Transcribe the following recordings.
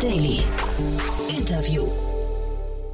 Daily. Interview.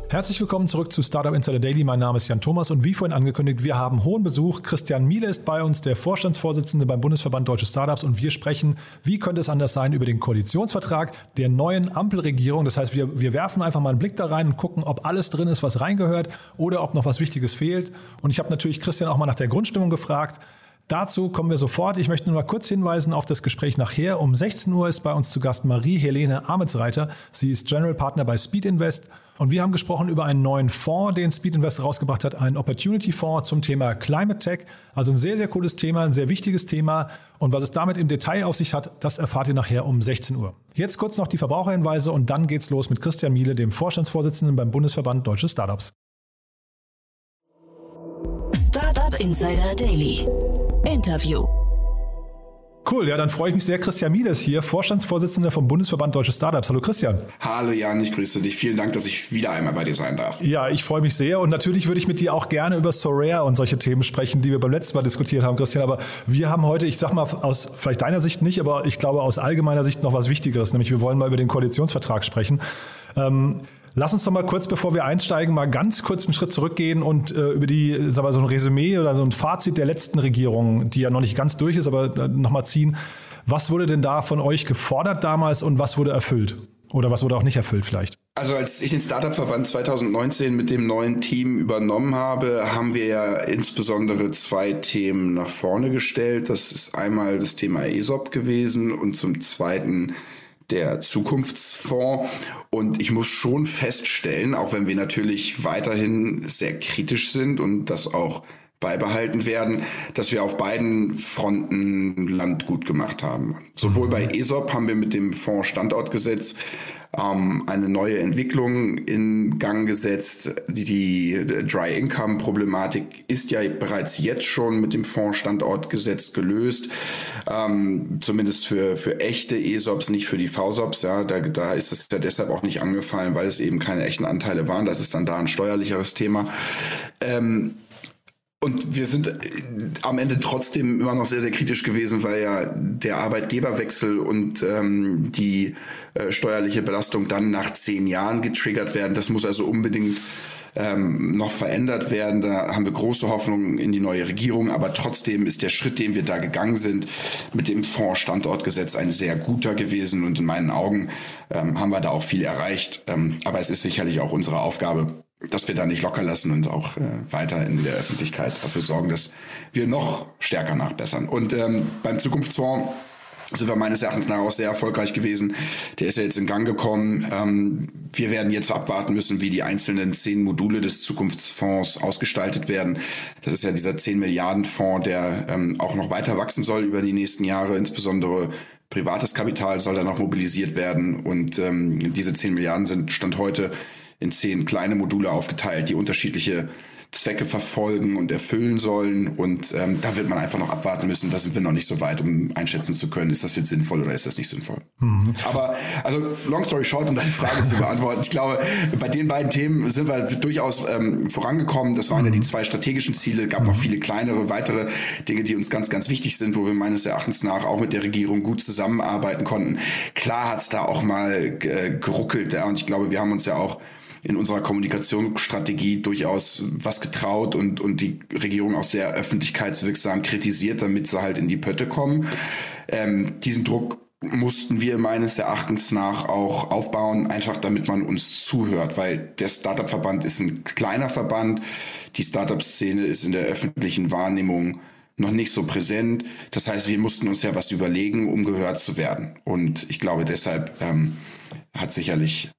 Herzlich willkommen zurück zu Startup Insider Daily. Mein Name ist Jan Thomas und wie vorhin angekündigt, wir haben hohen Besuch. Christian Miele ist bei uns, der Vorstandsvorsitzende beim Bundesverband Deutsche Startups und wir sprechen, wie könnte es anders sein, über den Koalitionsvertrag der neuen Ampelregierung. Das heißt, wir, wir werfen einfach mal einen Blick da rein und gucken, ob alles drin ist, was reingehört oder ob noch was Wichtiges fehlt. Und ich habe natürlich Christian auch mal nach der Grundstimmung gefragt. Dazu kommen wir sofort. Ich möchte nur mal kurz hinweisen auf das Gespräch nachher. Um 16 Uhr ist bei uns zu Gast Marie-Helene Ametsreiter. Sie ist General Partner bei Speed Invest. Und wir haben gesprochen über einen neuen Fonds, den Speed Invest rausgebracht hat, einen Opportunity Fonds zum Thema Climate Tech. Also ein sehr, sehr cooles Thema, ein sehr wichtiges Thema. Und was es damit im Detail auf sich hat, das erfahrt ihr nachher um 16 Uhr. Jetzt kurz noch die Verbraucherhinweise und dann geht's los mit Christian Miele, dem Vorstandsvorsitzenden beim Bundesverband Deutsche Startups. Startup Insider Daily. Interview. Cool, ja, dann freue ich mich sehr. Christian Miele hier, Vorstandsvorsitzender vom Bundesverband Deutsche Startups. Hallo Christian. Hallo Jan, ich grüße dich. Vielen Dank, dass ich wieder einmal bei dir sein darf. Ja, ich freue mich sehr und natürlich würde ich mit dir auch gerne über Sorare und solche Themen sprechen, die wir beim letzten Mal diskutiert haben, Christian. Aber wir haben heute, ich sag mal aus vielleicht deiner Sicht nicht, aber ich glaube aus allgemeiner Sicht noch was Wichtigeres, nämlich wir wollen mal über den Koalitionsvertrag sprechen. Ähm, Lass uns doch mal kurz, bevor wir einsteigen, mal ganz kurz einen Schritt zurückgehen und äh, über die, sag mal, so ein Resümee oder so ein Fazit der letzten Regierung, die ja noch nicht ganz durch ist, aber äh, nochmal ziehen. Was wurde denn da von euch gefordert damals und was wurde erfüllt? Oder was wurde auch nicht erfüllt vielleicht? Also als ich den Startup-Verband 2019 mit dem neuen Team übernommen habe, haben wir ja insbesondere zwei Themen nach vorne gestellt. Das ist einmal das Thema ESOP gewesen und zum zweiten der Zukunftsfonds. Und ich muss schon feststellen, auch wenn wir natürlich weiterhin sehr kritisch sind und das auch beibehalten werden, dass wir auf beiden Fronten Land gut gemacht haben. Sowohl bei ESOP haben wir mit dem Fonds Standortgesetz ähm, eine neue Entwicklung in Gang gesetzt. Die, die Dry Income Problematik ist ja bereits jetzt schon mit dem Fonds Standortgesetz gelöst. Ähm, zumindest für, für echte ESOPs, nicht für die VSOPs. Ja, da, da ist es ja deshalb auch nicht angefallen, weil es eben keine echten Anteile waren. Das ist dann da ein steuerlicheres Thema. Ähm, und wir sind äh, am Ende trotzdem immer noch sehr, sehr kritisch gewesen, weil ja der Arbeitgeberwechsel und ähm, die äh, steuerliche Belastung dann nach zehn Jahren getriggert werden. Das muss also unbedingt ähm, noch verändert werden. Da haben wir große Hoffnungen in die neue Regierung, aber trotzdem ist der Schritt, den wir da gegangen sind, mit dem Fonds Standortgesetz ein sehr guter gewesen und in meinen Augen ähm, haben wir da auch viel erreicht. Ähm, aber es ist sicherlich auch unsere Aufgabe, dass wir da nicht locker lassen und auch äh, weiter in der Öffentlichkeit dafür sorgen, dass wir noch stärker nachbessern. Und ähm, beim Zukunftsfonds sind wir meines Erachtens nach auch sehr erfolgreich gewesen. Der ist ja jetzt in Gang gekommen. Ähm, wir werden jetzt abwarten müssen, wie die einzelnen zehn Module des Zukunftsfonds ausgestaltet werden. Das ist ja dieser 10 Milliarden Fonds, der ähm, auch noch weiter wachsen soll über die nächsten Jahre. Insbesondere privates Kapital soll da noch mobilisiert werden. Und ähm, diese 10 Milliarden sind Stand heute in zehn kleine Module aufgeteilt, die unterschiedliche Zwecke verfolgen und erfüllen sollen. Und ähm, da wird man einfach noch abwarten müssen. Da sind wir noch nicht so weit, um einschätzen zu können, ist das jetzt sinnvoll oder ist das nicht sinnvoll. Mhm. Aber also long story short, um deine Frage zu beantworten, ich glaube, bei den beiden Themen sind wir durchaus ähm, vorangekommen. Das waren mhm. ja die mhm. zwei strategischen Ziele. Es gab mhm. noch viele kleinere, weitere Dinge, die uns ganz, ganz wichtig sind, wo wir meines Erachtens nach auch mit der Regierung gut zusammenarbeiten konnten. Klar hat es da auch mal äh, geruckelt. Ja, und ich glaube, wir haben uns ja auch in unserer Kommunikationsstrategie durchaus was getraut und, und die Regierung auch sehr öffentlichkeitswirksam kritisiert, damit sie halt in die Pötte kommen. Ähm, diesen Druck mussten wir meines Erachtens nach auch aufbauen, einfach damit man uns zuhört, weil der Startup-Verband ist ein kleiner Verband. Die Startup-Szene ist in der öffentlichen Wahrnehmung noch nicht so präsent. Das heißt, wir mussten uns ja was überlegen, um gehört zu werden. Und ich glaube, deshalb ähm, hat sicherlich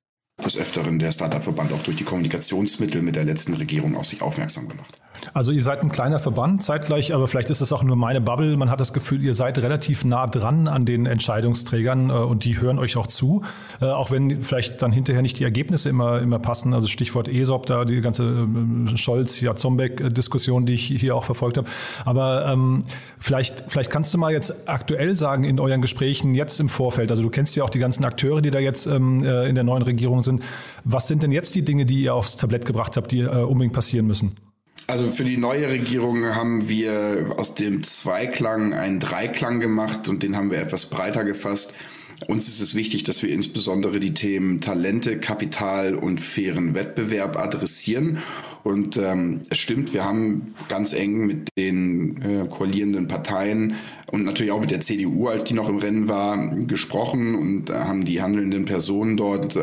des Öfteren der Startup-Verband auch durch die Kommunikationsmittel mit der letzten Regierung auf sich aufmerksam gemacht. Also ihr seid ein kleiner Verband zeitgleich, aber vielleicht ist es auch nur meine Bubble. Man hat das Gefühl, ihr seid relativ nah dran an den Entscheidungsträgern äh, und die hören euch auch zu, äh, auch wenn vielleicht dann hinterher nicht die Ergebnisse immer, immer passen. Also Stichwort ESOP, da die ganze äh, Scholz, ja Zombeck-Diskussion, die ich hier auch verfolgt habe. Aber ähm, vielleicht, vielleicht kannst du mal jetzt aktuell sagen in euren Gesprächen jetzt im Vorfeld, also du kennst ja auch die ganzen Akteure, die da jetzt ähm, in der neuen Regierung sind. Was sind denn jetzt die Dinge, die ihr aufs Tablett gebracht habt, die äh, unbedingt passieren müssen? Also für die neue Regierung haben wir aus dem Zweiklang einen Dreiklang gemacht und den haben wir etwas breiter gefasst. Uns ist es wichtig, dass wir insbesondere die Themen Talente, Kapital und fairen Wettbewerb adressieren. Und ähm, es stimmt, wir haben ganz eng mit den äh, koalierenden Parteien und natürlich auch mit der CDU, als die noch im Rennen war, gesprochen und äh, haben die handelnden Personen dort äh,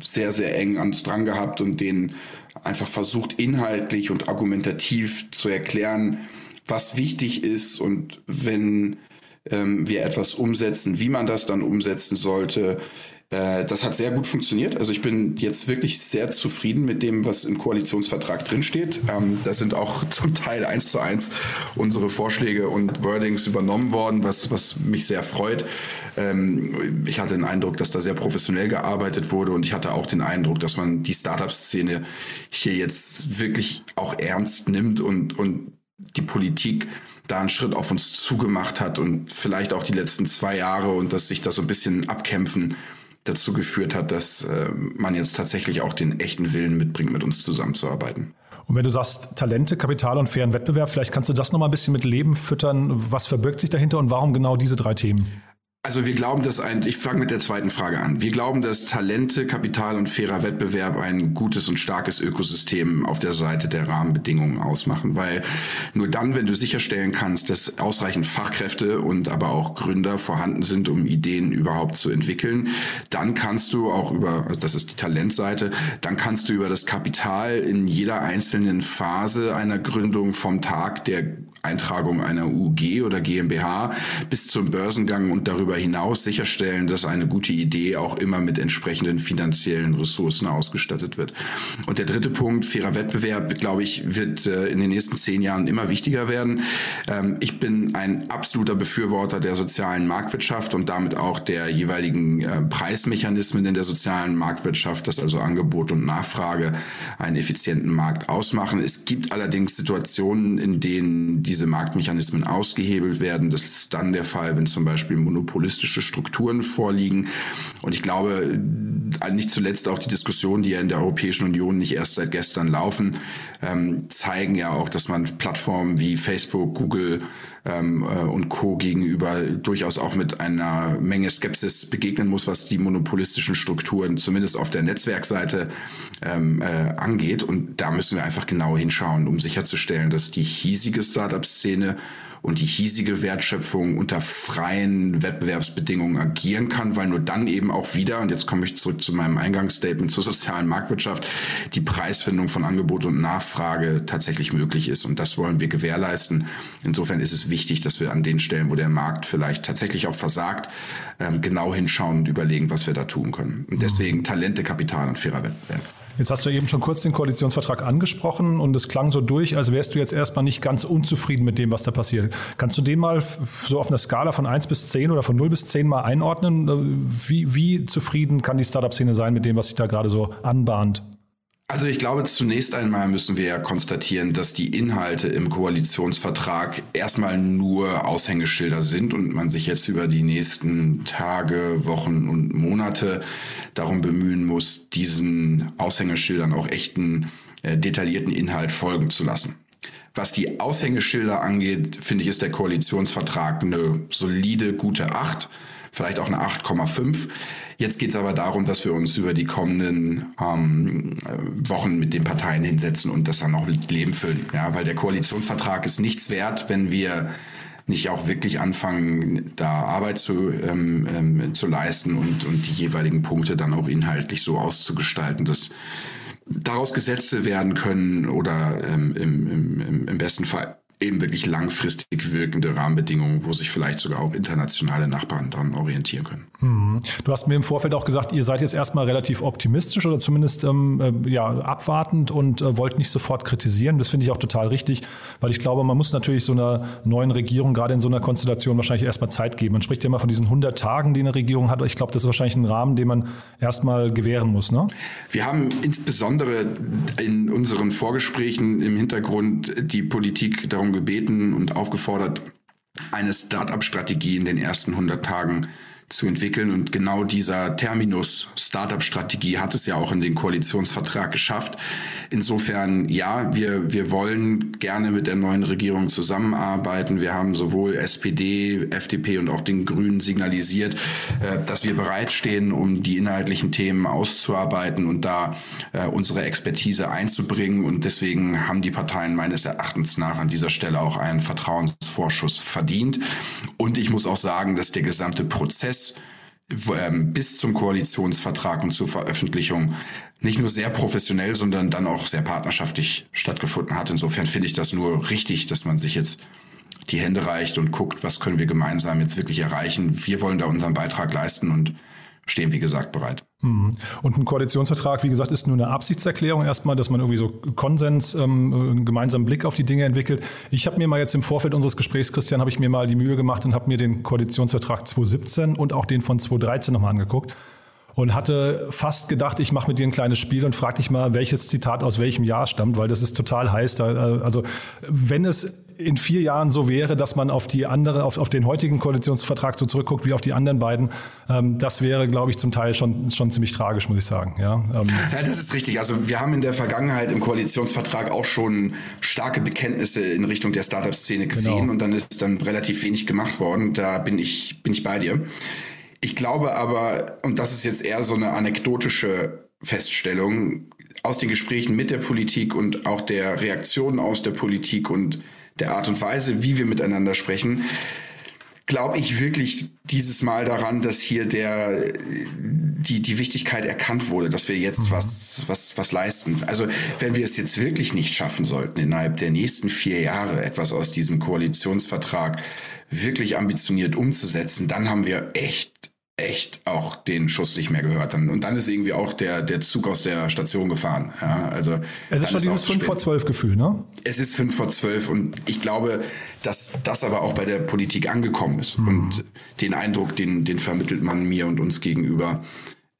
sehr, sehr eng ans dran gehabt und denen einfach versucht, inhaltlich und argumentativ zu erklären, was wichtig ist und wenn ähm, wir etwas umsetzen, wie man das dann umsetzen sollte. Äh, das hat sehr gut funktioniert. Also ich bin jetzt wirklich sehr zufrieden mit dem, was im Koalitionsvertrag drinsteht. Ähm, da sind auch zum Teil eins zu eins unsere Vorschläge und Wordings übernommen worden, was, was mich sehr freut. Ähm, ich hatte den Eindruck, dass da sehr professionell gearbeitet wurde und ich hatte auch den Eindruck, dass man die Startup-Szene hier jetzt wirklich auch ernst nimmt und, und die Politik da einen Schritt auf uns zugemacht hat und vielleicht auch die letzten zwei Jahre und dass sich da so ein bisschen abkämpfen dazu geführt hat, dass äh, man jetzt tatsächlich auch den echten Willen mitbringt, mit uns zusammenzuarbeiten. Und wenn du sagst Talente, Kapital und fairen Wettbewerb, vielleicht kannst du das nochmal ein bisschen mit Leben füttern. Was verbirgt sich dahinter und warum genau diese drei Themen? Also wir glauben, dass ein, ich fange mit der zweiten Frage an. Wir glauben, dass Talente, Kapital und fairer Wettbewerb ein gutes und starkes Ökosystem auf der Seite der Rahmenbedingungen ausmachen, weil nur dann, wenn du sicherstellen kannst, dass ausreichend Fachkräfte und aber auch Gründer vorhanden sind, um Ideen überhaupt zu entwickeln, dann kannst du auch über, das ist die Talentseite, dann kannst du über das Kapital in jeder einzelnen Phase einer Gründung vom Tag der Eintragung einer UG oder GmbH bis zum Börsengang und darüber hinaus sicherstellen, dass eine gute Idee auch immer mit entsprechenden finanziellen Ressourcen ausgestattet wird. Und der dritte Punkt, fairer Wettbewerb, glaube ich, wird äh, in den nächsten zehn Jahren immer wichtiger werden. Ähm, ich bin ein absoluter Befürworter der sozialen Marktwirtschaft und damit auch der jeweiligen äh, Preismechanismen in der sozialen Marktwirtschaft, dass also Angebot und Nachfrage einen effizienten Markt ausmachen. Es gibt allerdings Situationen, in denen diese Marktmechanismen ausgehebelt werden. Das ist dann der Fall, wenn zum Beispiel monopolistische Strukturen vorliegen. Und ich glaube, äh, nicht zuletzt auch die Diskussionen, die ja in der Europäischen Union nicht erst seit gestern laufen, ähm, zeigen ja auch, dass man Plattformen wie Facebook, Google ähm, äh, und Co. gegenüber durchaus auch mit einer Menge Skepsis begegnen muss, was die monopolistischen Strukturen zumindest auf der Netzwerkseite ähm, äh, angeht. Und da müssen wir einfach genau hinschauen, um sicherzustellen, dass die hiesige Startup-Szene und die hiesige Wertschöpfung unter freien Wettbewerbsbedingungen agieren kann, weil nur dann eben auch wieder, und jetzt komme ich zurück zu meinem Eingangsstatement zur sozialen Marktwirtschaft, die Preisfindung von Angebot und Nachfrage tatsächlich möglich ist. Und das wollen wir gewährleisten. Insofern ist es wichtig, dass wir an den Stellen, wo der Markt vielleicht tatsächlich auch versagt, ähm, genau hinschauen und überlegen, was wir da tun können. Und deswegen Talente, Kapital und fairer Wettbewerb. Jetzt hast du eben schon kurz den Koalitionsvertrag angesprochen und es klang so durch, als wärst du jetzt erstmal nicht ganz unzufrieden mit dem, was da passiert. Kannst du den mal so auf einer Skala von 1 bis 10 oder von 0 bis 10 mal einordnen? Wie, wie zufrieden kann die Startup-Szene sein mit dem, was sich da gerade so anbahnt? Also ich glaube, zunächst einmal müssen wir ja konstatieren, dass die Inhalte im Koalitionsvertrag erstmal nur Aushängeschilder sind und man sich jetzt über die nächsten Tage, Wochen und Monate darum bemühen muss, diesen Aushängeschildern auch echten, äh, detaillierten Inhalt folgen zu lassen. Was die Aushängeschilder angeht, finde ich, ist der Koalitionsvertrag eine solide, gute 8, vielleicht auch eine 8,5. Jetzt geht es aber darum, dass wir uns über die kommenden ähm, Wochen mit den Parteien hinsetzen und das dann auch mit Leben füllen. Ja, weil der Koalitionsvertrag ist nichts wert, wenn wir nicht auch wirklich anfangen, da Arbeit zu, ähm, ähm, zu leisten und, und die jeweiligen Punkte dann auch inhaltlich so auszugestalten, dass daraus Gesetze werden können oder ähm, im, im, im besten Fall eben wirklich langfristig wirkende Rahmenbedingungen, wo sich vielleicht sogar auch internationale Nachbarn dann orientieren können. Mhm. Du hast mir im Vorfeld auch gesagt, ihr seid jetzt erstmal relativ optimistisch oder zumindest ähm, äh, ja, abwartend und äh, wollt nicht sofort kritisieren. Das finde ich auch total richtig, weil ich glaube, man muss natürlich so einer neuen Regierung gerade in so einer Konstellation wahrscheinlich erstmal Zeit geben. Man spricht ja immer von diesen 100 Tagen, die eine Regierung hat. Ich glaube, das ist wahrscheinlich ein Rahmen, den man erstmal gewähren muss. Ne? Wir haben insbesondere in unseren Vorgesprächen im Hintergrund die Politik darum gebeten und aufgefordert, eine Start-up-Strategie in den ersten 100 Tagen zu entwickeln. Und genau dieser Terminus Startup-Strategie hat es ja auch in den Koalitionsvertrag geschafft. Insofern, ja, wir, wir wollen gerne mit der neuen Regierung zusammenarbeiten. Wir haben sowohl SPD, FDP und auch den Grünen signalisiert, äh, dass wir bereitstehen, um die inhaltlichen Themen auszuarbeiten und da äh, unsere Expertise einzubringen. Und deswegen haben die Parteien meines Erachtens nach an dieser Stelle auch einen Vertrauensvorschuss verdient. Und ich muss auch sagen, dass der gesamte Prozess Prozess ähm, bis zum Koalitionsvertrag und zur Veröffentlichung nicht nur sehr professionell, sondern dann auch sehr partnerschaftlich stattgefunden hat. Insofern finde ich das nur richtig, dass man sich jetzt die Hände reicht und guckt, was können wir gemeinsam jetzt wirklich erreichen. Wir wollen da unseren Beitrag leisten und stehen, wie gesagt, bereit. Mhm. Und ein Koalitionsvertrag, wie gesagt, ist nur eine Absichtserklärung erstmal, dass man irgendwie so Konsens, ähm, einen gemeinsamen Blick auf die Dinge entwickelt. Ich habe mir mal jetzt im Vorfeld unseres Gesprächs, Christian, habe ich mir mal die Mühe gemacht und habe mir den Koalitionsvertrag 2017 und auch den von 2013 nochmal angeguckt und hatte fast gedacht, ich mache mit dir ein kleines Spiel und frage dich mal, welches Zitat aus welchem Jahr stammt, weil das ist total heiß. Da, äh, also wenn es in vier Jahren so wäre, dass man auf die andere, auf, auf den heutigen Koalitionsvertrag so zurückguckt wie auf die anderen beiden, ähm, das wäre, glaube ich, zum Teil schon, schon ziemlich tragisch, muss ich sagen. Ja, ähm. ja, das ist richtig. Also wir haben in der Vergangenheit im Koalitionsvertrag auch schon starke Bekenntnisse in Richtung der Startup-Szene gesehen genau. und dann ist dann relativ wenig gemacht worden. Da bin ich, bin ich bei dir. Ich glaube aber, und das ist jetzt eher so eine anekdotische Feststellung, aus den Gesprächen mit der Politik und auch der Reaktion aus der Politik und der Art und Weise, wie wir miteinander sprechen, glaube ich wirklich dieses Mal daran, dass hier der, die, die Wichtigkeit erkannt wurde, dass wir jetzt mhm. was, was, was leisten. Also, wenn wir es jetzt wirklich nicht schaffen sollten, innerhalb der nächsten vier Jahre etwas aus diesem Koalitionsvertrag wirklich ambitioniert umzusetzen, dann haben wir echt echt auch den Schuss nicht mehr gehört. Und dann ist irgendwie auch der, der Zug aus der Station gefahren. Ja, also es ist schon dieses 5 vor 12 Gefühl, ne? Es ist 5 vor 12 und ich glaube, dass das aber auch bei der Politik angekommen ist. Mhm. Und den Eindruck, den, den vermittelt man mir und uns gegenüber,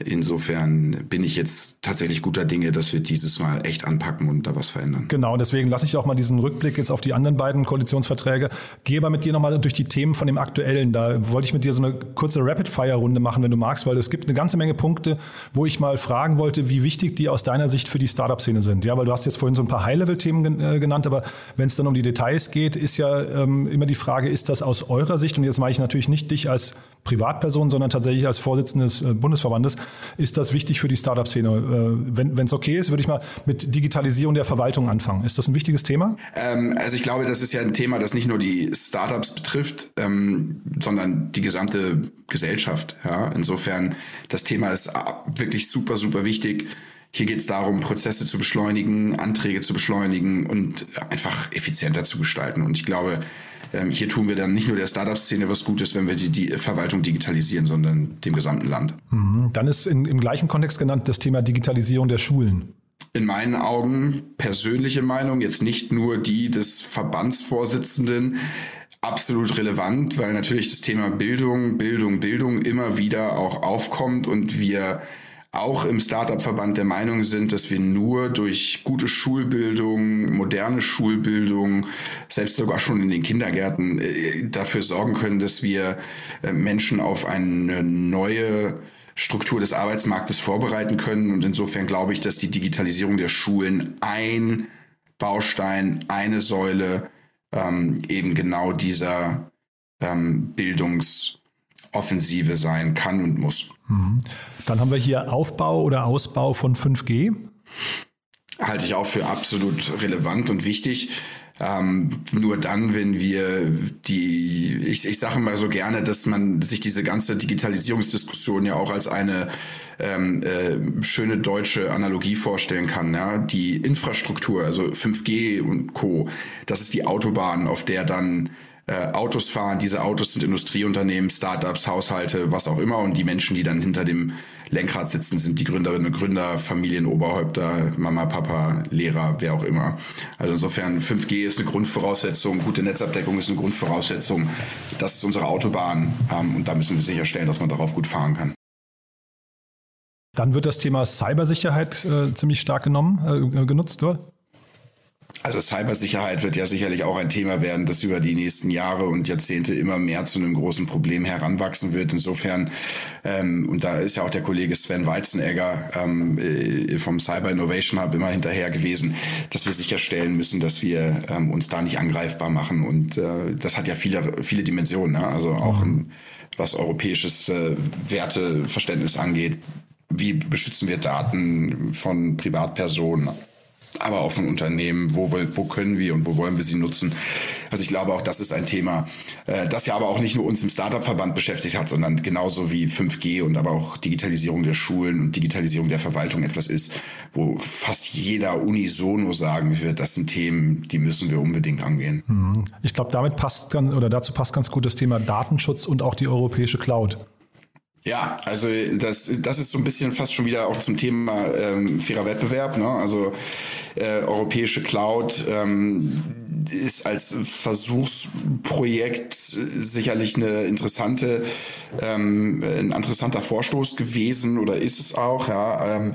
Insofern bin ich jetzt tatsächlich guter Dinge, dass wir dieses Mal echt anpacken und da was verändern. Genau, deswegen lasse ich auch mal diesen Rückblick jetzt auf die anderen beiden Koalitionsverträge. Gehe aber mit dir nochmal durch die Themen von dem aktuellen. Da wollte ich mit dir so eine kurze Rapid-Fire-Runde machen, wenn du magst, weil es gibt eine ganze Menge Punkte, wo ich mal fragen wollte, wie wichtig die aus deiner Sicht für die Startup-Szene sind. Ja, weil du hast jetzt vorhin so ein paar High-Level-Themen äh, genannt, aber wenn es dann um die Details geht, ist ja ähm, immer die Frage, ist das aus eurer Sicht, und jetzt mache ich natürlich nicht dich als Privatperson, sondern tatsächlich als Vorsitzender des äh, Bundesverbandes, ist das wichtig für die Startup-Szene. Äh, wenn es okay ist, würde ich mal mit Digitalisierung der Verwaltung anfangen. Ist das ein wichtiges Thema? Ähm, also ich glaube, das ist ja ein Thema, das nicht nur die Startups betrifft, ähm, sondern die gesamte Gesellschaft. Ja? Insofern, das Thema ist wirklich super, super wichtig. Hier geht es darum, Prozesse zu beschleunigen, Anträge zu beschleunigen und einfach effizienter zu gestalten. Und ich glaube, ähm, hier tun wir dann nicht nur der Startup-Szene was Gutes, wenn wir die, die, Verwaltung digitalisieren, sondern dem gesamten Land. Mhm. Dann ist in, im gleichen Kontext genannt das Thema Digitalisierung der Schulen. In meinen Augen persönliche Meinung, jetzt nicht nur die des Verbandsvorsitzenden, absolut relevant, weil natürlich das Thema Bildung, Bildung, Bildung immer wieder auch aufkommt und wir auch im Startup-Verband der Meinung sind, dass wir nur durch gute Schulbildung, moderne Schulbildung, selbst sogar schon in den Kindergärten äh, dafür sorgen können, dass wir äh, Menschen auf eine neue Struktur des Arbeitsmarktes vorbereiten können. Und insofern glaube ich, dass die Digitalisierung der Schulen ein Baustein, eine Säule ähm, eben genau dieser ähm, Bildungsoffensive sein kann und muss. Mhm. Dann haben wir hier Aufbau oder Ausbau von 5G. Halte ich auch für absolut relevant und wichtig. Ähm, nur dann, wenn wir die, ich, ich sage mal so gerne, dass man sich diese ganze Digitalisierungsdiskussion ja auch als eine ähm, äh, schöne deutsche Analogie vorstellen kann. Ja? Die Infrastruktur, also 5G und Co., das ist die Autobahn, auf der dann äh, Autos fahren. Diese Autos sind Industrieunternehmen, Startups, Haushalte, was auch immer. Und die Menschen, die dann hinter dem Lenkrad sitzen, sind die Gründerinnen und Gründer, Familienoberhäupter, Mama, Papa, Lehrer, wer auch immer. Also insofern 5G ist eine Grundvoraussetzung, gute Netzabdeckung ist eine Grundvoraussetzung. Das ist unsere Autobahn ähm, und da müssen wir sicherstellen, dass man darauf gut fahren kann. Dann wird das Thema Cybersicherheit äh, ziemlich stark genommen, äh, genutzt, oder? Also Cybersicherheit wird ja sicherlich auch ein Thema werden, das über die nächsten Jahre und Jahrzehnte immer mehr zu einem großen Problem heranwachsen wird. Insofern, ähm, und da ist ja auch der Kollege Sven Weizenegger ähm, äh, vom Cyber Innovation Hub immer hinterher gewesen, dass wir sicherstellen müssen, dass wir ähm, uns da nicht angreifbar machen. Und äh, das hat ja viele, viele Dimensionen. Ne? Also auch in, was europäisches äh, Werteverständnis angeht. Wie beschützen wir Daten von Privatpersonen? Aber auch von Unternehmen, wo, wo können wir und wo wollen wir sie nutzen. Also ich glaube auch, das ist ein Thema, äh, das ja aber auch nicht nur uns im Startup-Verband beschäftigt hat, sondern genauso wie 5G und aber auch Digitalisierung der Schulen und Digitalisierung der Verwaltung etwas ist, wo fast jeder unisono sagen wird, das sind Themen, die müssen wir unbedingt angehen. Mhm. Ich glaube, damit passt oder dazu passt ganz gut das Thema Datenschutz und auch die europäische Cloud. Ja, also das, das ist so ein bisschen fast schon wieder auch zum Thema ähm, fairer Wettbewerb. Ne? Also äh, europäische Cloud ähm, ist als Versuchsprojekt sicherlich eine interessante, ähm, ein interessanter Vorstoß gewesen oder ist es auch. Ja? Ähm,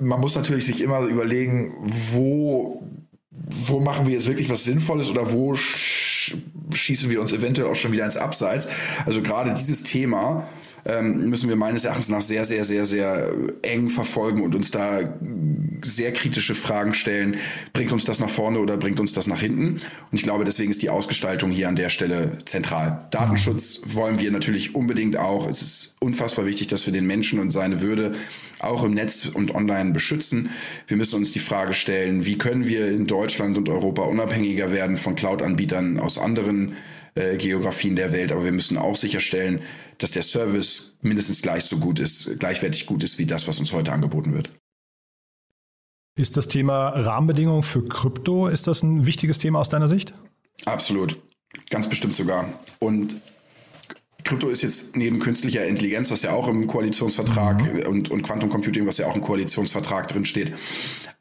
man muss natürlich sich immer überlegen, wo, wo machen wir jetzt wirklich was Sinnvolles oder wo schießen wir uns eventuell auch schon wieder ins Abseits. Also gerade dieses Thema ähm, müssen wir meines Erachtens nach sehr, sehr, sehr, sehr eng verfolgen und uns da sehr kritische Fragen stellen. Bringt uns das nach vorne oder bringt uns das nach hinten? Und ich glaube, deswegen ist die Ausgestaltung hier an der Stelle zentral. Datenschutz wollen wir natürlich unbedingt auch. Es ist unfassbar wichtig, dass wir den Menschen und seine Würde auch im Netz und online beschützen. Wir müssen uns die Frage stellen, wie können wir in Deutschland und Europa unabhängiger werden von Cloud-Anbietern aus anderen äh, Geografien der Welt, aber wir müssen auch sicherstellen, dass der Service mindestens gleich so gut ist, gleichwertig gut ist wie das, was uns heute angeboten wird. Ist das Thema Rahmenbedingungen für Krypto, ist das ein wichtiges Thema aus deiner Sicht? Absolut, ganz bestimmt sogar. Und Krypto ist jetzt neben künstlicher Intelligenz, was ja auch im Koalitionsvertrag mhm. und, und Quantum Computing, was ja auch im Koalitionsvertrag drin steht,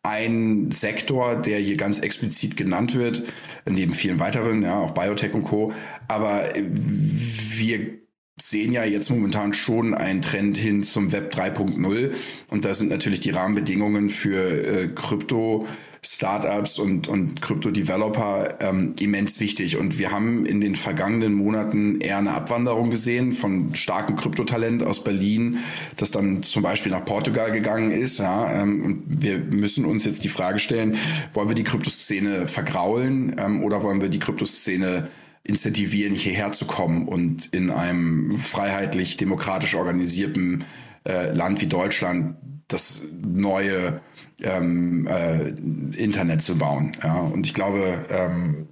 ein Sektor, der hier ganz explizit genannt wird, neben vielen weiteren, ja, auch Biotech und Co. Aber wir sehen ja jetzt momentan schon einen Trend hin zum Web 3.0 und da sind natürlich die Rahmenbedingungen für äh, Krypto Startups und, und Krypto-Developer ähm, immens wichtig. Und wir haben in den vergangenen Monaten eher eine Abwanderung gesehen von starkem Kryptotalent aus Berlin, das dann zum Beispiel nach Portugal gegangen ist. Ja, ähm, und wir müssen uns jetzt die Frage stellen, wollen wir die Kryptoszene vergraulen ähm, oder wollen wir die Kryptoszene incentivieren, hierher zu kommen und in einem freiheitlich, demokratisch organisierten äh, Land wie Deutschland das neue ähm, äh, Internet zu bauen. Ja? Und ich glaube, ähm,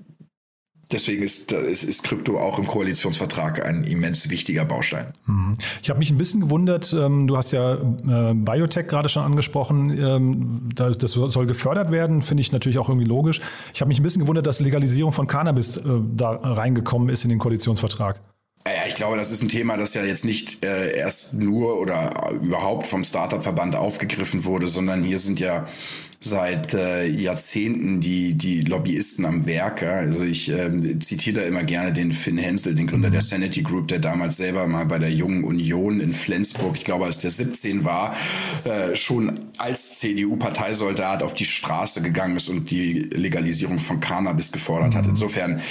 deswegen ist, ist, ist Krypto auch im Koalitionsvertrag ein immens wichtiger Baustein. Mhm. Ich habe mich ein bisschen gewundert, ähm, du hast ja äh, Biotech gerade schon angesprochen, ähm, das soll gefördert werden, finde ich natürlich auch irgendwie logisch. Ich habe mich ein bisschen gewundert, dass Legalisierung von Cannabis äh, da reingekommen ist in den Koalitionsvertrag. Ja, ich glaube, das ist ein Thema, das ja jetzt nicht äh, erst nur oder überhaupt vom Startup-Verband aufgegriffen wurde, sondern hier sind ja seit äh, Jahrzehnten die, die Lobbyisten am Werk. Ja? Also ich äh, zitiere da immer gerne den Finn Hensel, den Gründer mhm. der Sanity Group, der damals selber mal bei der Jungen Union in Flensburg, ich glaube, als der 17 war, äh, schon als CDU-Parteisoldat auf die Straße gegangen ist und die Legalisierung von Cannabis gefordert mhm. hat. Insofern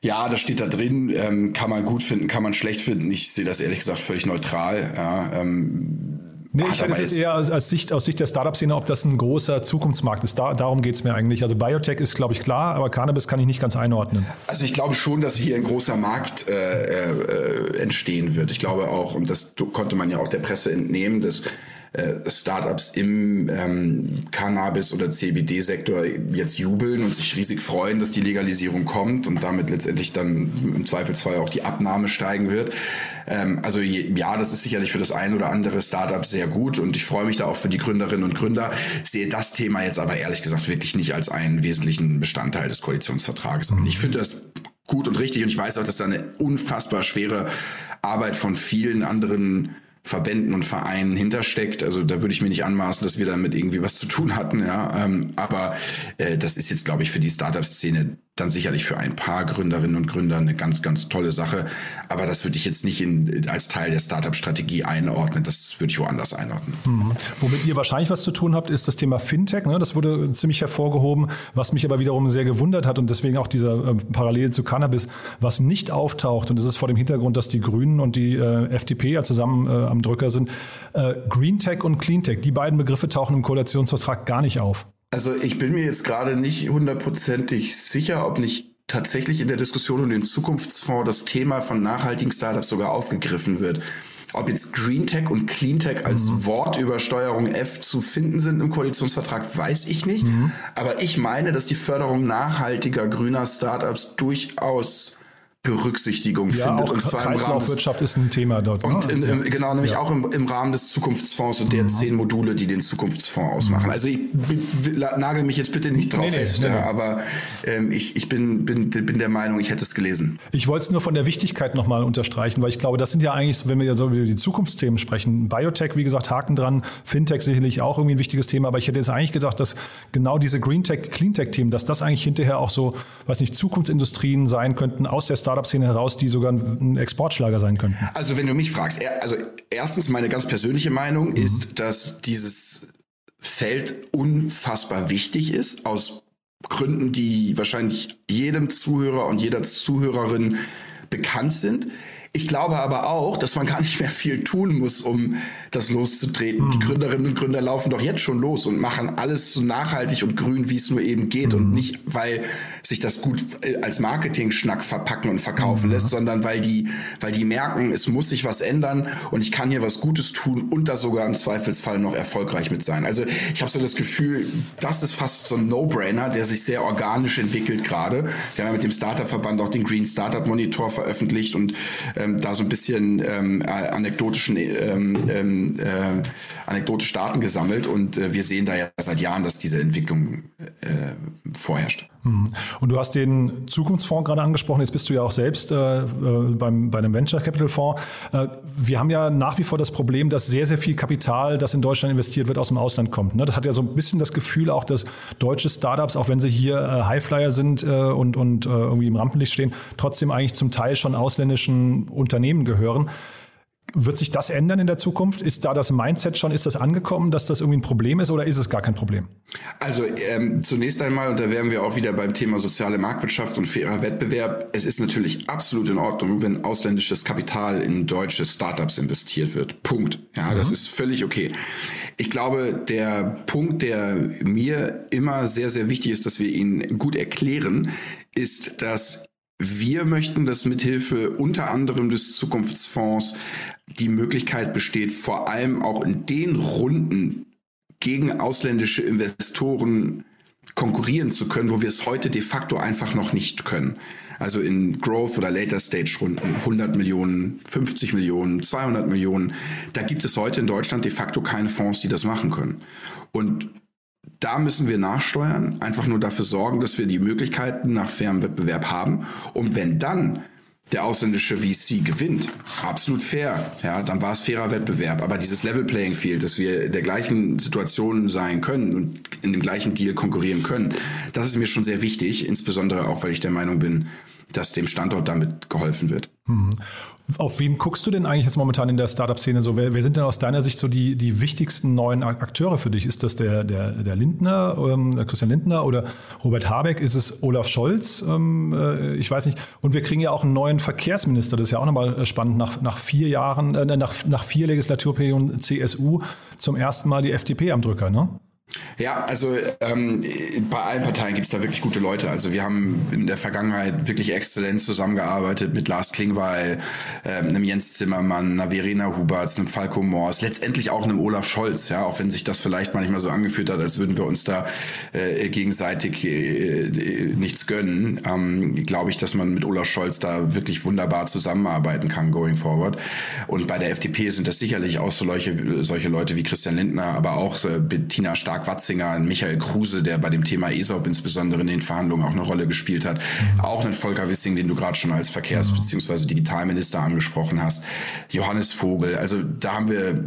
ja, das steht da drin, ähm, kann man gut finden, kann man schlecht finden. Ich sehe das ehrlich gesagt völlig neutral. Ja, ähm, Nee, ich hätte es jetzt eher als, als, Sicht, aus Sicht der Startup-Szene, ob das ein großer Zukunftsmarkt ist. Da, darum geht es mir eigentlich. Also Biotech ist, glaube ich, klar, aber Cannabis kann ich nicht ganz einordnen. Also ich glaube schon, dass hier ein großer Markt äh, äh, entstehen wird. Ich glaube auch, und das konnte man ja auch der Presse entnehmen, dass äh, Startups im ähm, Cannabis- oder CBD-Sektor jetzt jubeln und sich riesig freuen, dass die Legalisierung kommt und damit letztendlich dann im Zweifelsfall auch die Abnahme steigen wird. Ähm, also je, ja, das ist sicherlich für das ein oder andere Startup sehr gut und ich freue mich da auch für die Gründerinnen und Gründer. Sehe das Thema jetzt aber ehrlich gesagt wirklich nicht als einen wesentlichen Bestandteil des Koalitionsvertrages. Und ich finde das gut und richtig und ich weiß auch, dass da eine unfassbar schwere Arbeit von vielen anderen Verbänden und Vereinen hintersteckt. Also da würde ich mir nicht anmaßen, dass wir damit irgendwie was zu tun hatten. Ja, ähm, aber äh, das ist jetzt, glaube ich, für die Startup-Szene dann sicherlich für ein paar Gründerinnen und Gründer eine ganz, ganz tolle Sache. Aber das würde ich jetzt nicht in, als Teil der Startup-Strategie einordnen. Das würde ich woanders einordnen. Mhm. Womit ihr wahrscheinlich was zu tun habt, ist das Thema Fintech. Ne? Das wurde ziemlich hervorgehoben, was mich aber wiederum sehr gewundert hat und deswegen auch dieser äh, Parallele zu Cannabis, was nicht auftaucht. Und das ist vor dem Hintergrund, dass die Grünen und die äh, FDP ja zusammen äh, am Drücker sind. Äh, Green Tech und Clean Tech, die beiden Begriffe tauchen im Koalitionsvertrag gar nicht auf. Also ich bin mir jetzt gerade nicht hundertprozentig sicher, ob nicht tatsächlich in der Diskussion um den Zukunftsfonds das Thema von nachhaltigen Startups sogar aufgegriffen wird. Ob jetzt Green Tech und Clean Tech als mhm. Wortübersteuerung F zu finden sind im Koalitionsvertrag, weiß ich nicht. Mhm. Aber ich meine, dass die Förderung nachhaltiger grüner Startups durchaus Berücksichtigung ja, findet. Auch und zwar Kreislaufwirtschaft ist ein Thema dort. Und ne? in, in, genau, nämlich ja. auch im, im, Rahmen des Zukunftsfonds und der mhm. zehn Module, die den Zukunftsfonds ausmachen. Mhm. Also ich nagel mich jetzt bitte nicht drauf nee, fest, nee, nee. aber ähm, ich, ich bin, bin, bin der Meinung, ich hätte es gelesen. Ich wollte es nur von der Wichtigkeit nochmal unterstreichen, weil ich glaube, das sind ja eigentlich, wenn wir ja so über die Zukunftsthemen sprechen, Biotech, wie gesagt, Haken dran, Fintech sicherlich auch irgendwie ein wichtiges Thema, aber ich hätte jetzt eigentlich gedacht, dass genau diese Green Tech, Clean Tech Themen, dass das eigentlich hinterher auch so, weiß nicht, Zukunftsindustrien sein könnten aus der Startup-Szene heraus, die sogar ein Exportschlager sein könnten? Also wenn du mich fragst, also erstens meine ganz persönliche Meinung mhm. ist, dass dieses Feld unfassbar wichtig ist, aus Gründen, die wahrscheinlich jedem Zuhörer und jeder Zuhörerin bekannt sind. Ich glaube aber auch, dass man gar nicht mehr viel tun muss, um das loszutreten. Mhm. Die Gründerinnen und Gründer laufen doch jetzt schon los und machen alles so nachhaltig und grün, wie es nur eben geht. Mhm. Und nicht, weil sich das gut äh, als Marketing-Schnack verpacken und verkaufen mhm. lässt, sondern weil die, weil die merken, es muss sich was ändern und ich kann hier was Gutes tun und da sogar im Zweifelsfall noch erfolgreich mit sein. Also ich habe so das Gefühl, das ist fast so ein No-Brainer, der sich sehr organisch entwickelt gerade. Wir haben ja mit dem Startup-Verband auch den Green Startup Monitor veröffentlicht und ähm, da so ein bisschen ähm, anekdotischen ähm, äh, anekdotisch Daten gesammelt und äh, wir sehen da ja seit Jahren, dass diese Entwicklung äh, vorherrscht. Hm. Und du hast den Zukunftsfonds gerade angesprochen. Jetzt bist du ja auch selbst äh, äh, beim, bei einem Venture Capital Fonds. Äh, wir haben ja nach wie vor das Problem, dass sehr, sehr viel Kapital, das in Deutschland investiert wird, aus dem Ausland kommt. Ne? Das hat ja so ein bisschen das Gefühl auch, dass deutsche Startups, auch wenn sie hier äh, Highflyer sind äh, und, und äh, irgendwie im Rampenlicht stehen, trotzdem eigentlich zum Teil schon ausländischen Unternehmen gehören. Wird sich das ändern in der Zukunft? Ist da das Mindset schon, ist das angekommen, dass das irgendwie ein Problem ist oder ist es gar kein Problem? Also ähm, zunächst einmal, und da wären wir auch wieder beim Thema soziale Marktwirtschaft und fairer Wettbewerb, es ist natürlich absolut in Ordnung, wenn ausländisches Kapital in deutsche Startups investiert wird. Punkt. Ja, mhm. das ist völlig okay. Ich glaube, der Punkt, der mir immer sehr, sehr wichtig ist, dass wir ihn gut erklären, ist, dass wir möchten, dass mithilfe unter anderem des Zukunftsfonds die Möglichkeit besteht, vor allem auch in den Runden gegen ausländische Investoren konkurrieren zu können, wo wir es heute de facto einfach noch nicht können. Also in Growth oder Later Stage Runden 100 Millionen, 50 Millionen, 200 Millionen, da gibt es heute in Deutschland de facto keine Fonds, die das machen können. Und da müssen wir nachsteuern, einfach nur dafür sorgen, dass wir die Möglichkeiten nach fairem Wettbewerb haben. Und wenn dann der ausländische VC gewinnt, absolut fair, ja, dann war es fairer Wettbewerb. Aber dieses Level Playing Field, dass wir in der gleichen Situation sein können und in dem gleichen Deal konkurrieren können, das ist mir schon sehr wichtig, insbesondere auch, weil ich der Meinung bin, dass dem Standort damit geholfen wird. Mhm. Auf wen guckst du denn eigentlich jetzt momentan in der Startup-Szene so? Wer, wer, sind denn aus deiner Sicht so die, die wichtigsten neuen Akteure für dich? Ist das der, der, der Lindner, ähm, der Christian Lindner oder Robert Habeck? Ist es Olaf Scholz? Ähm, äh, ich weiß nicht. Und wir kriegen ja auch einen neuen Verkehrsminister. Das ist ja auch nochmal äh, spannend. Nach, nach vier Jahren, äh, nach, nach vier Legislaturperioden CSU zum ersten Mal die FDP am Drücker, ne? Ja, also ähm, bei allen Parteien gibt es da wirklich gute Leute. Also wir haben in der Vergangenheit wirklich exzellent zusammengearbeitet mit Lars Klingweil, ähm, einem Jens Zimmermann, einer Verena Huberts, einem Falco Moors, letztendlich auch einem Olaf Scholz, ja, auch wenn sich das vielleicht manchmal so angeführt hat, als würden wir uns da äh, gegenseitig äh, nichts gönnen, ähm, glaube ich, dass man mit Olaf Scholz da wirklich wunderbar zusammenarbeiten kann going forward. Und bei der FDP sind das sicherlich auch solche, solche Leute wie Christian Lindner, aber auch äh, Bettina Stark Marc Watzinger, ein Michael Kruse, der bei dem Thema ESOP insbesondere in den Verhandlungen auch eine Rolle gespielt hat. Auch ein Volker Wissing, den du gerade schon als Verkehrs- mhm. bzw. Digitalminister angesprochen hast. Johannes Vogel. Also da haben wir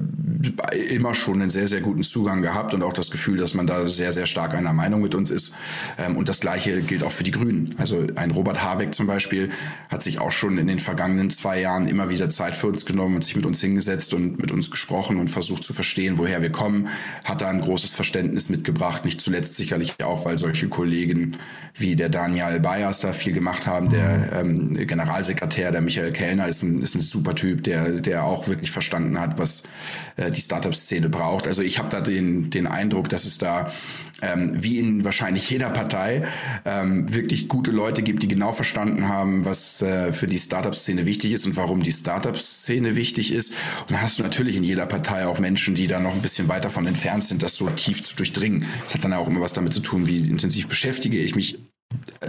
immer schon einen sehr, sehr guten Zugang gehabt und auch das Gefühl, dass man da sehr, sehr stark einer Meinung mit uns ist. Ähm, und das Gleiche gilt auch für die Grünen. Also ein Robert Habeck zum Beispiel hat sich auch schon in den vergangenen zwei Jahren immer wieder Zeit für uns genommen und sich mit uns hingesetzt und mit uns gesprochen und versucht zu verstehen, woher wir kommen, hat da ein großes Verständnis mitgebracht. Nicht zuletzt sicherlich auch, weil solche Kollegen wie der Daniel Bayers da viel gemacht haben. Der ähm, Generalsekretär, der Michael Kellner, ist ein, ist ein super Typ, der, der auch wirklich verstanden hat, was äh, die Startup-Szene braucht. Also ich habe da den, den Eindruck, dass es da ähm, wie in wahrscheinlich jeder Partei ähm, wirklich gute Leute gibt, die genau verstanden haben, was äh, für die Startup-Szene wichtig ist und warum die Startup-Szene wichtig ist. Und dann hast du natürlich in jeder Partei auch Menschen, die da noch ein bisschen weit davon entfernt sind, das so tief zu durchdringen. Das hat dann auch immer was damit zu tun, wie intensiv beschäftige ich mich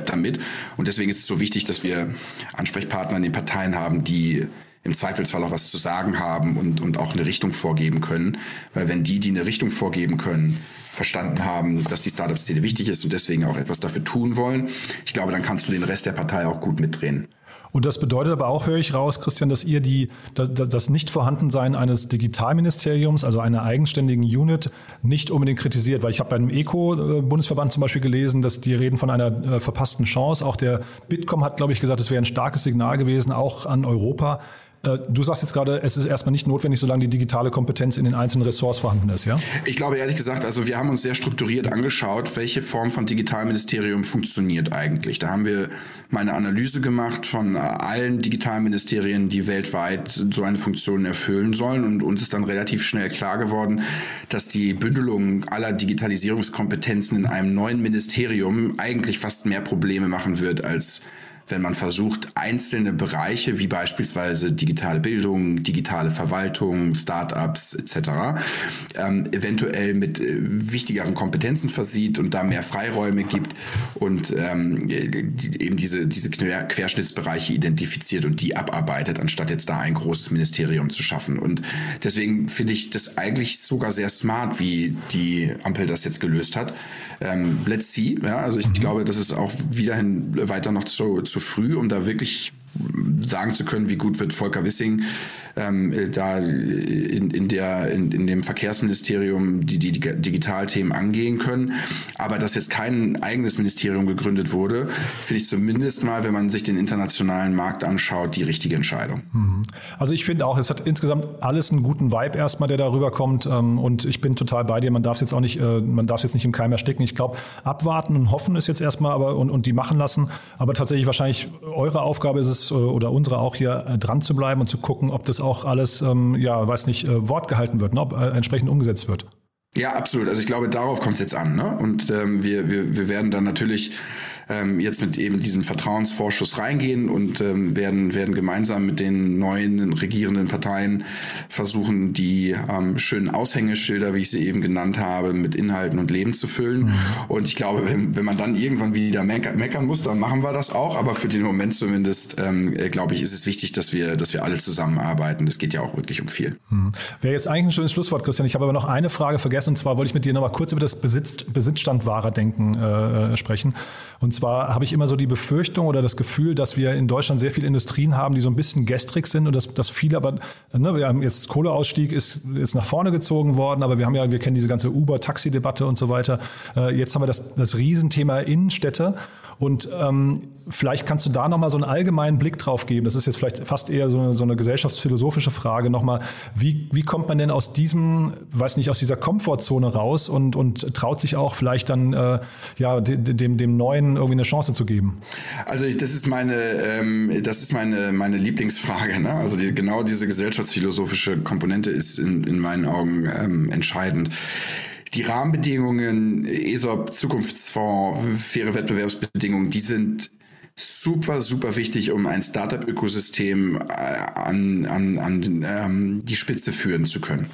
damit. Und deswegen ist es so wichtig, dass wir Ansprechpartner in den Parteien haben, die im Zweifelsfall auch was zu sagen haben und, und auch eine Richtung vorgeben können. Weil wenn die, die eine Richtung vorgeben können, verstanden haben, dass die Startup-Szene wichtig ist und deswegen auch etwas dafür tun wollen, ich glaube, dann kannst du den Rest der Partei auch gut mitdrehen. Und das bedeutet aber auch, höre ich raus, Christian, dass ihr die, das, das Nichtvorhandensein eines Digitalministeriums, also einer eigenständigen Unit, nicht unbedingt kritisiert. Weil ich habe beim ECO-Bundesverband zum Beispiel gelesen, dass die reden von einer äh, verpassten Chance. Auch der Bitkom hat, glaube ich, gesagt, es wäre ein starkes Signal gewesen, auch an Europa. Äh, du sagst jetzt gerade, es ist erstmal nicht notwendig, solange die digitale Kompetenz in den einzelnen Ressorts vorhanden ist, ja? Ich glaube ehrlich gesagt, also wir haben uns sehr strukturiert angeschaut, welche Form von Digitalministerium funktioniert eigentlich. Da haben wir mal eine Analyse gemacht von allen Digitalministerien, die weltweit so eine Funktion erfüllen sollen. Und uns ist dann relativ schnell klar geworden, dass die Bündelung aller Digitalisierungskompetenzen in einem neuen Ministerium eigentlich fast mehr Probleme machen wird als wenn man versucht, einzelne Bereiche wie beispielsweise digitale Bildung, digitale Verwaltung, Startups etc. Ähm, eventuell mit äh, wichtigeren Kompetenzen versieht und da mehr Freiräume gibt und ähm, eben diese, diese Querschnittsbereiche identifiziert und die abarbeitet, anstatt jetzt da ein großes Ministerium zu schaffen. Und deswegen finde ich das eigentlich sogar sehr smart, wie die Ampel das jetzt gelöst hat. Ähm, let's see. Ja, also ich mhm. glaube, das ist auch wiederhin weiter noch zu, zu früh, um da wirklich sagen zu können, wie gut wird Volker Wissing ähm, da in, in, der, in, in dem Verkehrsministerium die, die, Digitalthemen angehen können. Aber dass jetzt kein eigenes Ministerium gegründet wurde, finde ich zumindest mal, wenn man sich den internationalen Markt anschaut, die richtige Entscheidung. Mhm. Also ich finde auch, es hat insgesamt alles einen guten Vibe erstmal, der darüber kommt. Ähm, und ich bin total bei dir. Man darf es jetzt auch nicht, äh, man darf jetzt nicht im Keim ersticken. Ich glaube, abwarten und hoffen ist jetzt erstmal aber und, und die machen lassen. Aber tatsächlich wahrscheinlich eure Aufgabe ist es, äh, oder unsere auch hier äh, dran zu bleiben und zu gucken, ob das auch alles, ähm, ja, weiß nicht, äh, Wort gehalten wird, ne? ob entsprechend umgesetzt wird. Ja, absolut. Also ich glaube, darauf kommt es jetzt an. Ne? Und ähm, wir, wir, wir werden dann natürlich ähm, jetzt mit eben diesem Vertrauensvorschuss reingehen und ähm, werden, werden gemeinsam mit den neuen regierenden Parteien versuchen, die ähm, schönen Aushängeschilder, wie ich sie eben genannt habe, mit Inhalten und Leben zu füllen. Mhm. Und ich glaube, wenn, wenn man dann irgendwann wieder meckern, meckern muss, dann machen wir das auch. Aber für den Moment zumindest, ähm, äh, glaube ich, ist es wichtig, dass wir, dass wir alle zusammenarbeiten. Das geht ja auch wirklich um viel. Mhm. Wäre jetzt eigentlich ein schönes Schlusswort, Christian. Ich habe aber noch eine Frage vergessen. Und zwar wollte ich mit dir noch mal kurz über das Besitz, Besitzstandwahrer-Denken äh, äh sprechen. Und zwar habe ich immer so die Befürchtung oder das Gefühl, dass wir in Deutschland sehr viele Industrien haben, die so ein bisschen gestrig sind und dass, dass viele aber, ne, wir haben jetzt Kohleausstieg ist, ist nach vorne gezogen worden, aber wir haben ja, wir kennen diese ganze Uber-Taxi-Debatte und so weiter. Äh, jetzt haben wir das, das Riesenthema Innenstädte und ähm, vielleicht kannst du da nochmal so einen allgemeinen Blick drauf geben. Das ist jetzt vielleicht fast eher so eine, so eine gesellschaftsphilosophische Frage nochmal. Wie, wie kommt man denn aus diesem, weiß nicht, aus dieser Komfortzone raus und, und traut sich auch vielleicht dann äh, ja, dem, dem Neuen irgendwie eine Chance zu geben? Also ich, das ist meine, ähm, das ist meine, meine Lieblingsfrage. Ne? Also die, genau diese gesellschaftsphilosophische Komponente ist in, in meinen Augen ähm, entscheidend die Rahmenbedingungen, ESOP, Zukunftsfonds, faire Wettbewerbsbedingungen, die sind super, super wichtig, um ein Startup-Ökosystem äh, an, an, an ähm, die Spitze führen zu können.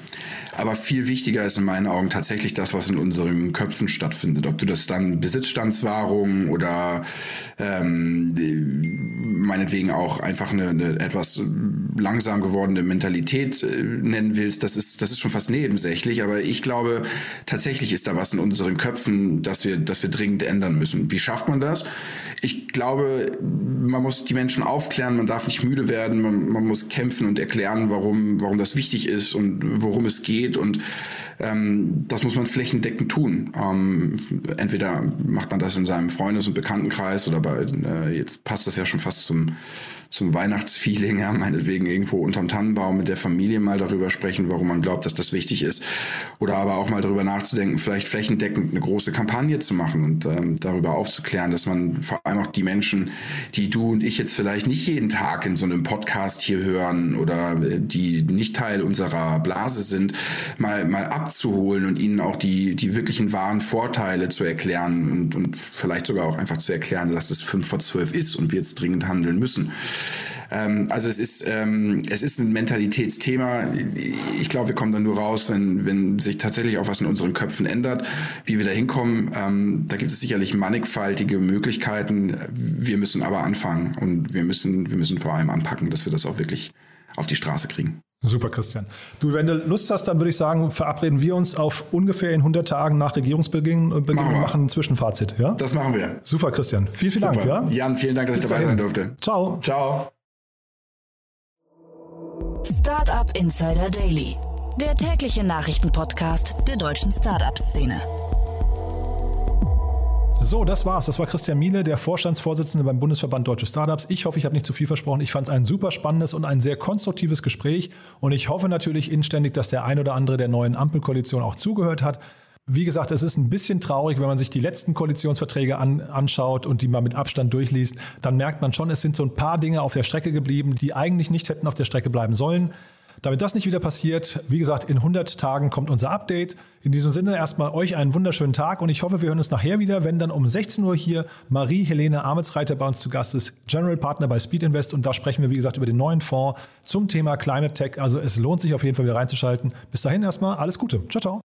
Aber viel wichtiger ist in meinen Augen tatsächlich das, was in unseren Köpfen stattfindet. Ob du das dann Besitzstandswahrung oder ähm, meinetwegen auch einfach eine, eine etwas langsam gewordene Mentalität äh, nennen willst, das ist, das ist schon fast nebensächlich. Aber ich glaube, tatsächlich ist da was in unseren Köpfen, dass wir, dass wir dringend ändern müssen. Wie schafft man das? Ich glaube, man muss die Menschen aufklären, man darf nicht müde werden, man, man muss kämpfen und erklären, warum, warum das wichtig ist und worum es geht. Und ähm, das muss man flächendeckend tun. Ähm, entweder macht man das in seinem Freundes- und Bekanntenkreis oder bei, äh, jetzt passt das ja schon fast zum zum Weihnachtsfeeling, ja, meinetwegen irgendwo unterm Tannenbaum mit der Familie mal darüber sprechen, warum man glaubt, dass das wichtig ist. Oder aber auch mal darüber nachzudenken, vielleicht flächendeckend eine große Kampagne zu machen und ähm, darüber aufzuklären, dass man vor allem auch die Menschen, die du und ich jetzt vielleicht nicht jeden Tag in so einem Podcast hier hören oder äh, die nicht Teil unserer Blase sind, mal, mal abzuholen und ihnen auch die, die wirklichen wahren Vorteile zu erklären und, und vielleicht sogar auch einfach zu erklären, dass es fünf vor zwölf ist und wir jetzt dringend handeln müssen. Ähm, also es ist, ähm, es ist ein Mentalitätsthema. Ich glaube, wir kommen dann nur raus, wenn, wenn sich tatsächlich auch was in unseren Köpfen ändert. Wie wir da hinkommen, ähm, da gibt es sicherlich mannigfaltige Möglichkeiten. Wir müssen aber anfangen und wir müssen, wir müssen vor allem anpacken, dass wir das auch wirklich auf die Straße kriegen. Super, Christian. Du, wenn du Lust hast, dann würde ich sagen, verabreden wir uns auf ungefähr in 100 Tagen nach Regierungsbeginn und machen, machen ein Zwischenfazit. Ja? Das machen wir. Super, Christian. Vielen, vielen Super. Dank. Ja? Jan, vielen Dank, dass Bis ich dabei dahin. sein durfte. Ciao. Ciao. Startup Insider Daily, der tägliche Nachrichtenpodcast der deutschen Startup-Szene. So, das war's. Das war Christian Miele, der Vorstandsvorsitzende beim Bundesverband Deutsche Startups. Ich hoffe, ich habe nicht zu viel versprochen. Ich fand es ein super spannendes und ein sehr konstruktives Gespräch. Und ich hoffe natürlich inständig, dass der ein oder andere der neuen Ampelkoalition auch zugehört hat. Wie gesagt, es ist ein bisschen traurig, wenn man sich die letzten Koalitionsverträge an, anschaut und die mal mit Abstand durchliest. Dann merkt man schon, es sind so ein paar Dinge auf der Strecke geblieben, die eigentlich nicht hätten auf der Strecke bleiben sollen. Damit das nicht wieder passiert, wie gesagt, in 100 Tagen kommt unser Update. In diesem Sinne erstmal euch einen wunderschönen Tag und ich hoffe, wir hören uns nachher wieder, wenn dann um 16 Uhr hier Marie-Helene Ametsreiter bei uns zu Gast ist, General Partner bei Speed Invest und da sprechen wir, wie gesagt, über den neuen Fonds zum Thema Climate Tech. Also es lohnt sich auf jeden Fall wieder reinzuschalten. Bis dahin erstmal alles Gute. Ciao, ciao.